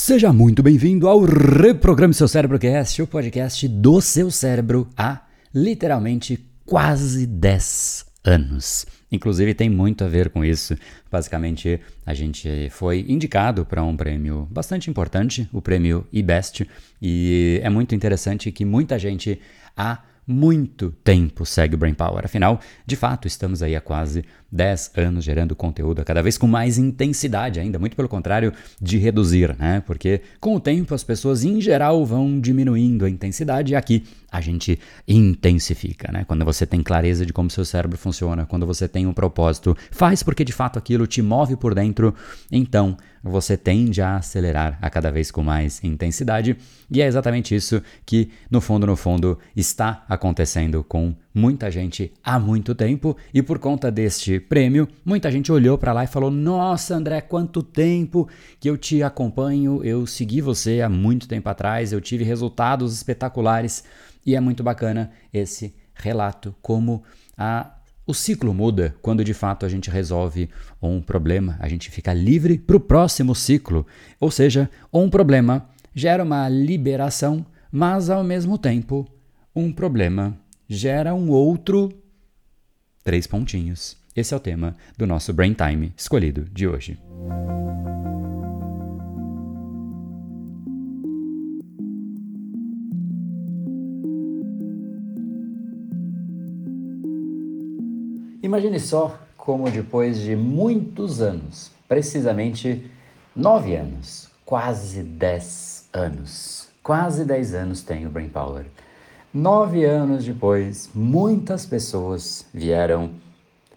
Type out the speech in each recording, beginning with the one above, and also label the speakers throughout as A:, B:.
A: Seja muito bem-vindo ao Reprograme Seu Cérebro Cast, o podcast do seu cérebro há literalmente quase 10 anos. Inclusive tem muito a ver com isso. Basicamente, a gente foi indicado para um prêmio bastante importante, o prêmio eBest, e é muito interessante que muita gente há muito tempo segue o Brain Power. Afinal, de fato, estamos aí há quase 10 anos gerando conteúdo cada vez com mais intensidade ainda, muito pelo contrário de reduzir, né? Porque com o tempo as pessoas em geral vão diminuindo a intensidade e aqui a gente intensifica, né? Quando você tem clareza de como seu cérebro funciona, quando você tem um propósito, faz porque de fato aquilo te move por dentro, então você tende a acelerar a cada vez com mais intensidade, e é exatamente isso que no fundo no fundo está acontecendo com muita gente há muito tempo, e por conta deste prêmio, muita gente olhou para lá e falou: "Nossa, André, quanto tempo que eu te acompanho, eu segui você há muito tempo atrás, eu tive resultados espetaculares". E é muito bacana esse relato, como a o ciclo muda quando de fato a gente resolve um problema, a gente fica livre para o próximo ciclo. Ou seja, um problema gera uma liberação, mas ao mesmo tempo, um problema gera um outro. Três pontinhos. Esse é o tema do nosso Brain Time escolhido de hoje. Imagine só como depois de muitos anos, precisamente nove anos, quase dez anos, quase dez anos tenho Brain Power. Nove anos depois, muitas pessoas vieram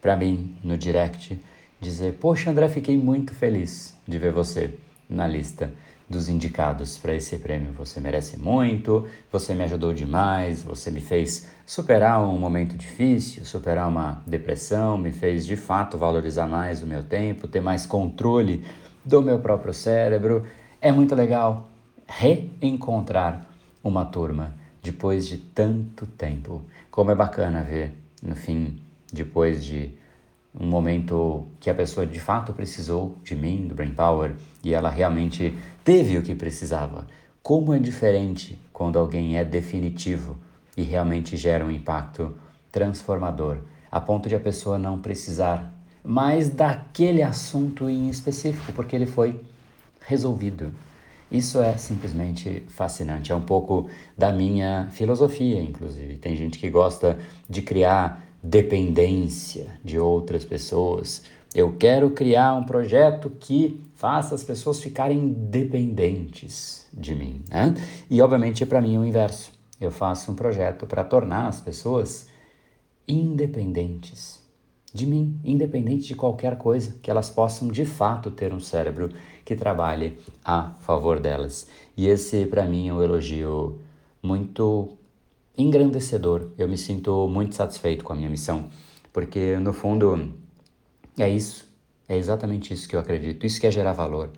A: para mim no direct dizer: Poxa, André, fiquei muito feliz de ver você na lista dos indicados para esse prêmio. Você merece muito, você me ajudou demais, você me fez superar um momento difícil, superar uma depressão, me fez de fato valorizar mais o meu tempo, ter mais controle do meu próprio cérebro. É muito legal reencontrar uma turma depois de tanto tempo. Como é bacana ver, no fim, depois de um momento que a pessoa de fato precisou de mim, do Brain Power, e ela realmente teve o que precisava. Como é diferente quando alguém é definitivo e realmente gera um impacto transformador, a ponto de a pessoa não precisar mais daquele assunto em específico, porque ele foi resolvido. Isso é simplesmente fascinante. É um pouco da minha filosofia, inclusive. Tem gente que gosta de criar dependência de outras pessoas. Eu quero criar um projeto que faça as pessoas ficarem dependentes de mim. Né? E, obviamente, para mim é o inverso. Eu faço um projeto para tornar as pessoas independentes de mim, independente de qualquer coisa, que elas possam de fato ter um cérebro que trabalhe a favor delas. E esse, para mim, é um elogio muito engrandecedor. Eu me sinto muito satisfeito com a minha missão, porque no fundo é isso, é exatamente isso que eu acredito, isso que é gerar valor.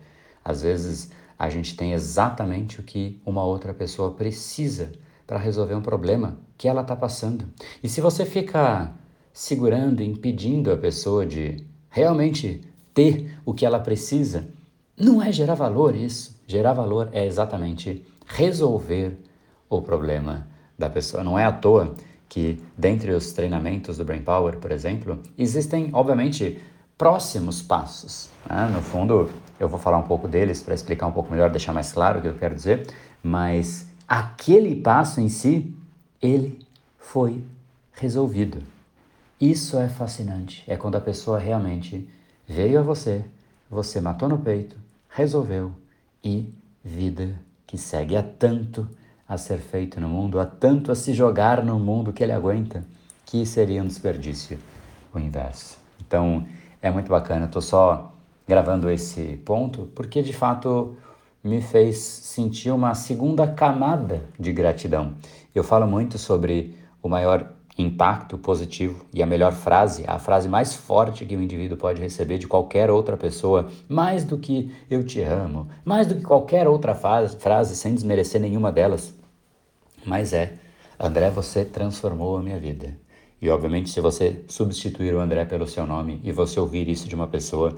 A: Às vezes a gente tem exatamente o que uma outra pessoa precisa para resolver um problema que ela está passando. E se você fica segurando, impedindo a pessoa de realmente ter o que ela precisa, não é gerar valor isso. Gerar valor é exatamente resolver o problema da pessoa. Não é à toa que, dentre os treinamentos do Brain Power, por exemplo, existem, obviamente, próximos passos. Né? No fundo, eu vou falar um pouco deles para explicar um pouco melhor, deixar mais claro o que eu quero dizer, mas aquele passo em si, ele foi resolvido. Isso é fascinante. É quando a pessoa realmente veio a você, você matou no peito, resolveu e vida que segue. Há tanto a ser feito no mundo, há tanto a se jogar no mundo que ele aguenta, que seria um desperdício o inverso. Então, é muito bacana. Estou só gravando esse ponto porque de fato me fez sentir uma segunda camada de gratidão. Eu falo muito sobre o maior impacto positivo e a melhor frase, a frase mais forte que o indivíduo pode receber de qualquer outra pessoa, mais do que eu te amo, mais do que qualquer outra frase, sem desmerecer nenhuma delas. Mas é, André, você transformou a minha vida. E obviamente, se você substituir o André pelo seu nome e você ouvir isso de uma pessoa,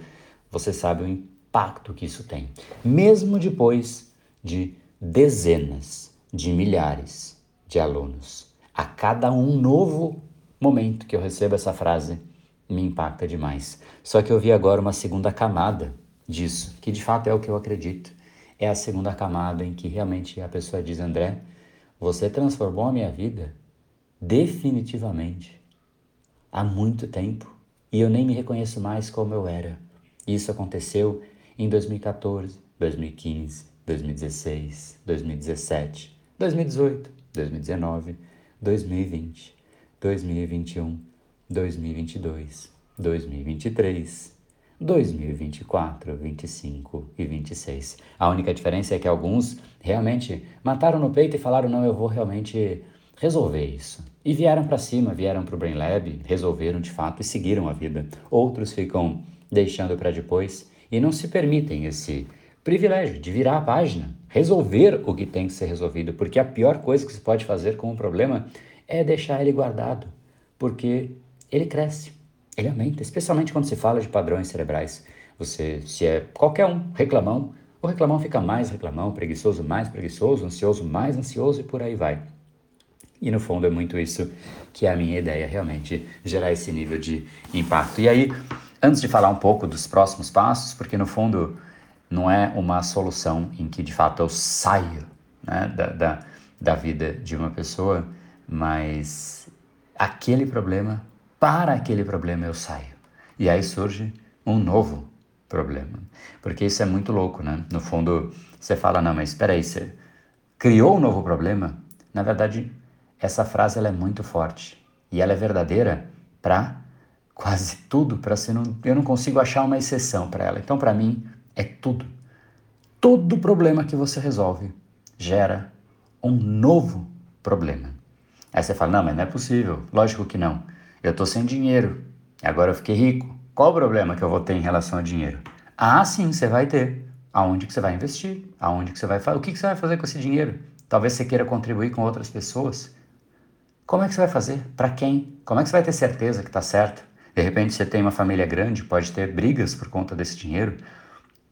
A: você sabe o impacto que isso tem, mesmo depois de dezenas de milhares de alunos. A cada um novo momento que eu recebo essa frase, me impacta demais. Só que eu vi agora uma segunda camada disso, que de fato é o que eu acredito. É a segunda camada em que realmente a pessoa diz: André, você transformou a minha vida definitivamente há muito tempo e eu nem me reconheço mais como eu era. Isso aconteceu em 2014, 2015, 2016, 2017, 2018, 2019, 2020, 2021, 2022, 2023, 2024, 25 e 26. A única diferença é que alguns realmente mataram no peito e falaram: não, eu vou realmente resolver isso. E vieram para cima, vieram para o Brain Lab, resolveram de fato e seguiram a vida. Outros ficam deixando para depois e não se permitem esse privilégio de virar a página, resolver o que tem que ser resolvido, porque a pior coisa que se pode fazer com um problema é deixar ele guardado, porque ele cresce, ele aumenta, especialmente quando se fala de padrões cerebrais. Você, se é qualquer um reclamão, o reclamão fica mais reclamão, preguiçoso mais preguiçoso, ansioso mais ansioso e por aí vai. E no fundo é muito isso que é a minha ideia, realmente, gerar esse nível de impacto. E aí, antes de falar um pouco dos próximos passos, porque no fundo não é uma solução em que de fato eu saio né, da, da, da vida de uma pessoa, mas aquele problema, para aquele problema eu saio. E aí surge um novo problema. Porque isso é muito louco, né? No fundo, você fala, não, mas espera aí, você criou um novo problema? Na verdade, essa frase ela é muito forte e ela é verdadeira para quase tudo, para você não, eu não consigo achar uma exceção para ela. Então, para mim, é tudo. Todo problema que você resolve gera um novo problema. Aí você fala: "Não, mas não é possível". Lógico que não. Eu estou sem dinheiro. Agora eu fiquei rico. Qual o problema que eu vou ter em relação a dinheiro? Ah, sim, você vai ter. Aonde que você vai investir? Aonde que você vai fazer? O que, que você vai fazer com esse dinheiro? Talvez você queira contribuir com outras pessoas. Como é que você vai fazer? Para quem? Como é que você vai ter certeza que está certo? De repente você tem uma família grande, pode ter brigas por conta desse dinheiro.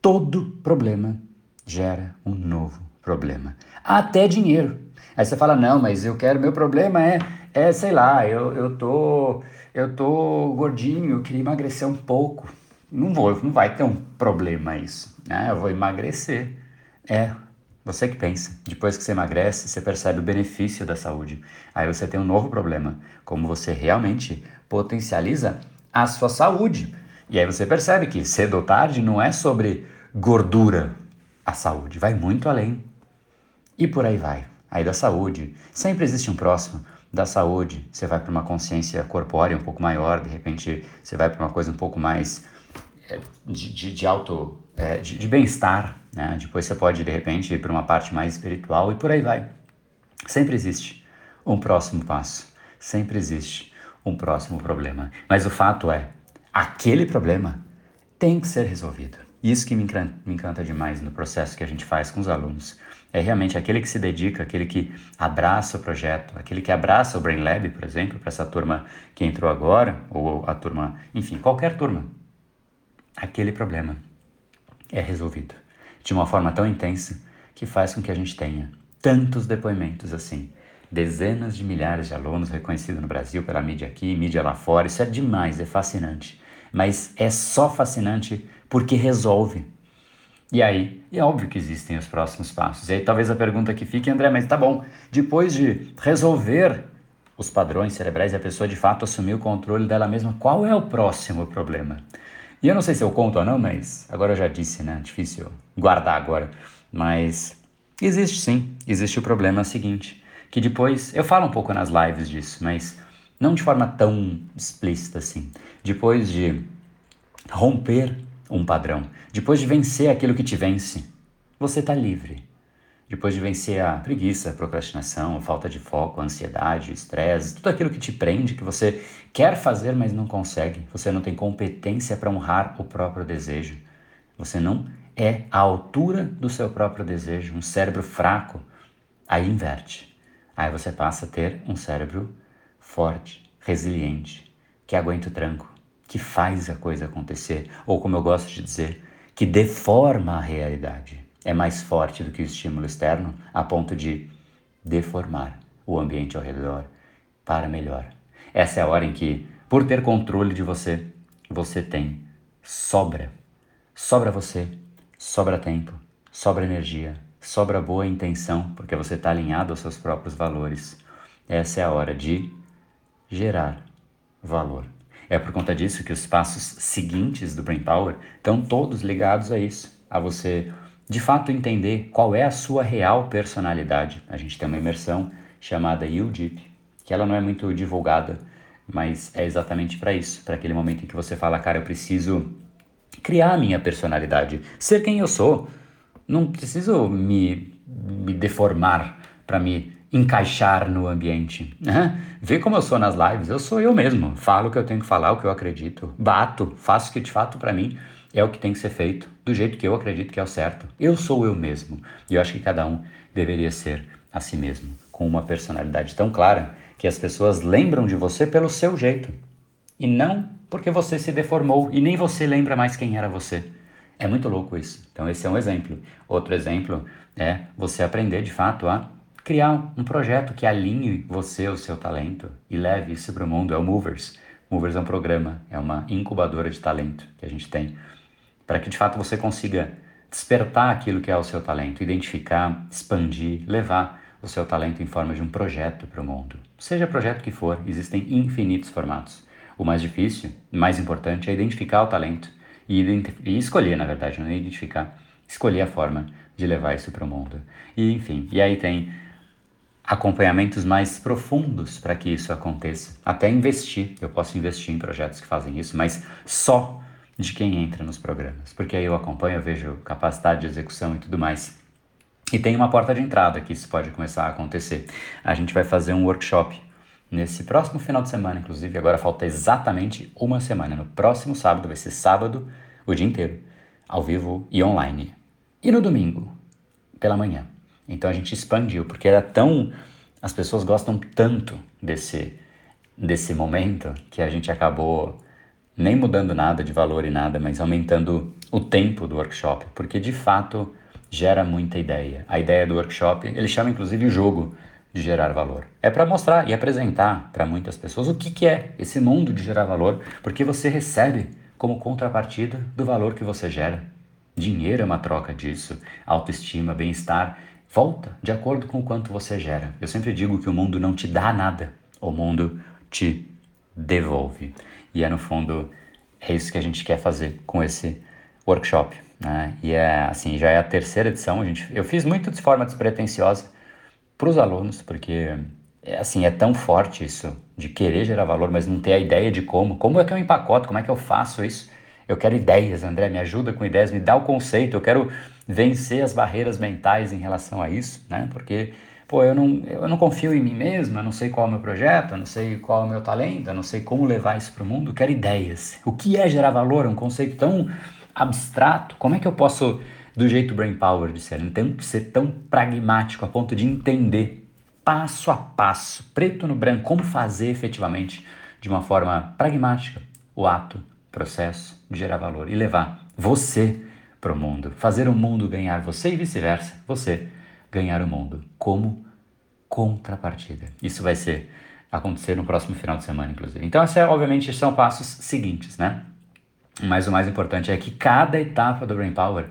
A: Todo problema gera um novo problema. Até dinheiro. Aí você fala, não, mas eu quero, meu problema é, é sei lá, eu, eu, tô, eu tô gordinho, eu queria emagrecer um pouco. Não vou, não vai ter um problema isso. Né? Eu vou emagrecer. É, você que pensa. Depois que você emagrece, você percebe o benefício da saúde. Aí você tem um novo problema. Como você realmente potencializa a sua saúde. E aí você percebe que cedo ou tarde não é sobre gordura a saúde, vai muito além. E por aí vai. Aí da saúde, sempre existe um próximo. Da saúde, você vai para uma consciência corpórea um pouco maior, de repente você vai para uma coisa um pouco mais é, de, de, de auto, é, de, de bem-estar, né? Depois você pode, de repente, ir para uma parte mais espiritual e por aí vai. Sempre existe um próximo passo, sempre existe um próximo problema. Mas o fato é, aquele problema tem que ser resolvido. Isso que me encanta, me encanta demais no processo que a gente faz com os alunos. É realmente aquele que se dedica, aquele que abraça o projeto, aquele que abraça o Brain Lab, por exemplo, para essa turma que entrou agora, ou a turma, enfim, qualquer turma. Aquele problema é resolvido de uma forma tão intensa que faz com que a gente tenha tantos depoimentos assim. Dezenas de milhares de alunos reconhecidos no Brasil pela mídia aqui, mídia lá fora. Isso é demais, é fascinante. Mas é só fascinante porque resolve. E aí, é óbvio que existem os próximos passos. E aí talvez a pergunta que fique, André, mas tá bom, depois de resolver os padrões cerebrais e a pessoa de fato assumir o controle dela mesma, qual é o próximo problema? E eu não sei se eu conto ou não, mas agora eu já disse, né? Difícil guardar agora. Mas existe sim, existe o problema seguinte, que depois, eu falo um pouco nas lives disso, mas não de forma tão explícita assim. Depois de romper um padrão, depois de vencer aquilo que te vence, você está livre. Depois de vencer a preguiça, a procrastinação, a falta de foco, a ansiedade, o estresse, tudo aquilo que te prende, que você quer fazer, mas não consegue, você não tem competência para honrar o próprio desejo, você não é à altura do seu próprio desejo, um cérebro fraco, aí inverte. Aí você passa a ter um cérebro forte, resiliente, que aguenta o tranco, que faz a coisa acontecer, ou como eu gosto de dizer, que deforma a realidade. É mais forte do que o estímulo externo, a ponto de deformar o ambiente ao redor para melhor. Essa é a hora em que, por ter controle de você, você tem sobra. Sobra você, sobra tempo, sobra energia, sobra boa intenção, porque você está alinhado aos seus próprios valores. Essa é a hora de gerar valor. É por conta disso que os passos seguintes do Brain Power estão todos ligados a isso, a você de fato entender qual é a sua real personalidade. A gente tem uma imersão chamada UDIP, que ela não é muito divulgada, mas é exatamente para isso, para aquele momento em que você fala, cara, eu preciso criar a minha personalidade, ser quem eu sou. Não preciso me, me deformar para me encaixar no ambiente. Né? Vê como eu sou nas lives, eu sou eu mesmo. Falo o que eu tenho que falar, o que eu acredito. Bato, faço o que de fato para mim é o que tem que ser feito, do jeito que eu acredito que é o certo. Eu sou eu mesmo. E eu acho que cada um deveria ser a si mesmo, com uma personalidade tão clara que as pessoas lembram de você pelo seu jeito. E não porque você se deformou e nem você lembra mais quem era você. É muito louco isso. Então, esse é um exemplo. Outro exemplo é você aprender de fato a criar um projeto que alinhe você, o seu talento e leve isso para o mundo. É o Movers. Movers é um programa, é uma incubadora de talento que a gente tem para que de fato você consiga despertar aquilo que é o seu talento, identificar, expandir, levar o seu talento em forma de um projeto para o mundo. Seja projeto que for, existem infinitos formatos. O mais difícil, mais importante é identificar o talento e, e escolher, na verdade, não é identificar, escolher a forma de levar isso para o mundo. E enfim, e aí tem acompanhamentos mais profundos para que isso aconteça. Até investir, eu posso investir em projetos que fazem isso, mas só de quem entra nos programas, porque aí eu acompanho, eu vejo capacidade de execução e tudo mais. E tem uma porta de entrada que isso pode começar a acontecer. A gente vai fazer um workshop nesse próximo final de semana, inclusive, agora falta exatamente uma semana. No próximo sábado, vai ser sábado, o dia inteiro, ao vivo e online. E no domingo, pela manhã. Então a gente expandiu, porque era tão. As pessoas gostam tanto desse, desse momento que a gente acabou nem mudando nada de valor e nada, mas aumentando o tempo do workshop, porque de fato gera muita ideia. A ideia do workshop, ele chama inclusive o jogo de gerar valor. É para mostrar e apresentar para muitas pessoas o que, que é esse mundo de gerar valor, porque você recebe como contrapartida do valor que você gera. Dinheiro é uma troca disso, autoestima, bem-estar volta de acordo com o quanto você gera. Eu sempre digo que o mundo não te dá nada, o mundo te devolve. E é no fundo é isso que a gente quer fazer com esse workshop. Né? E é assim, já é a terceira edição. A gente, eu fiz muito de forma despretensiosa para os alunos, porque é, assim é tão forte isso de querer gerar valor, mas não ter a ideia de como. Como é que eu empacoto? Como é que eu faço isso? Eu quero ideias, André, me ajuda com ideias, me dá o conceito. Eu quero vencer as barreiras mentais em relação a isso, né? Porque, pô, eu não, eu não confio em mim mesmo, eu não sei qual é o meu projeto, eu não sei qual é o meu talento, eu não sei como levar isso para o mundo, eu quero ideias. O que é gerar valor? É um conceito tão abstrato. Como é que eu posso, do jeito Brain Power de ser, então, ser tão pragmático a ponto de entender passo a passo, preto no branco, como fazer efetivamente de uma forma pragmática o ato, processo de gerar valor e levar você para o mundo, fazer o mundo ganhar você e vice-versa, você ganhar o mundo como contrapartida. Isso vai ser acontecer no próximo final de semana, inclusive. Então, esses, obviamente, são passos seguintes, né? Mas o mais importante é que cada etapa do Brain Power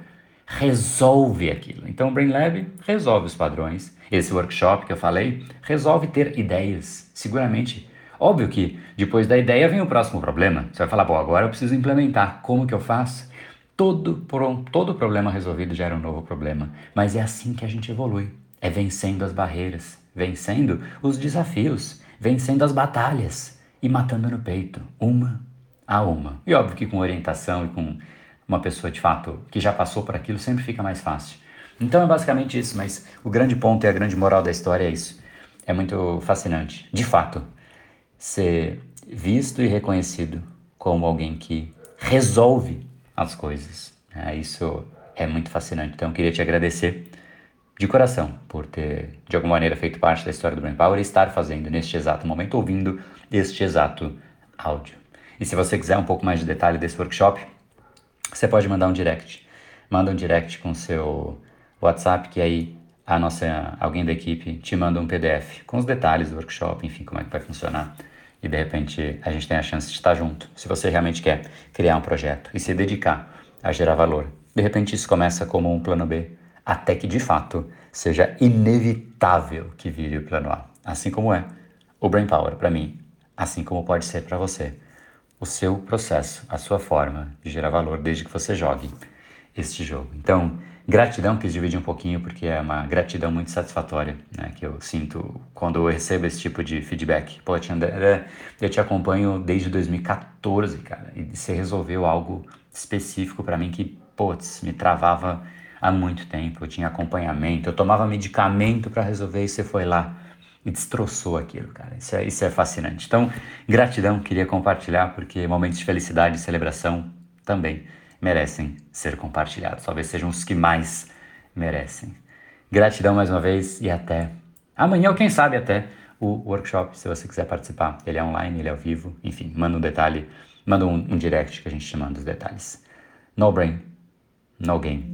A: resolve aquilo. Então, o Brain Lab resolve os padrões. Esse workshop que eu falei resolve ter ideias. Seguramente, óbvio que depois da ideia vem o próximo problema. Você vai falar, bom, agora eu preciso implementar. Como que eu faço? Todo, todo problema resolvido gera um novo problema. Mas é assim que a gente evolui. É vencendo as barreiras, vencendo os desafios, vencendo as batalhas e matando no peito, uma a uma. E óbvio que com orientação e com uma pessoa de fato que já passou por aquilo sempre fica mais fácil. Então é basicamente isso, mas o grande ponto e a grande moral da história é isso. É muito fascinante, de fato, ser visto e reconhecido como alguém que resolve as coisas. É, isso é muito fascinante. Então, eu queria te agradecer de coração por ter, de alguma maneira, feito parte da história do Brain Power e estar fazendo neste exato momento, ouvindo este exato áudio. E se você quiser um pouco mais de detalhe desse workshop, você pode mandar um direct manda um direct com o seu WhatsApp, que aí a nossa, alguém da equipe te manda um PDF com os detalhes do workshop, enfim, como é que vai funcionar. E de repente a gente tem a chance de estar junto. Se você realmente quer criar um projeto e se dedicar a gerar valor, de repente isso começa como um plano B, até que de fato seja inevitável que vire o plano A. Assim como é o Brain Power para mim, assim como pode ser para você. O seu processo, a sua forma de gerar valor desde que você jogue este jogo. Então, gratidão, quis dividir um pouquinho porque é uma gratidão muito satisfatória né, que eu sinto quando eu recebo esse tipo de feedback. Pô, André, eu te acompanho desde 2014, cara, e você resolveu algo específico para mim que, putz, me travava há muito tempo. Eu tinha acompanhamento, eu tomava medicamento para resolver e você foi lá e destroçou aquilo, cara. Isso é, isso é fascinante. Então, gratidão, queria compartilhar porque momentos de felicidade e celebração também merecem ser compartilhados. Talvez sejam os que mais merecem. Gratidão mais uma vez e até amanhã, ou quem sabe até o workshop, se você quiser participar. Ele é online, ele é ao vivo, enfim, manda um detalhe, manda um, um direct que a gente te manda os detalhes. No brain, no game.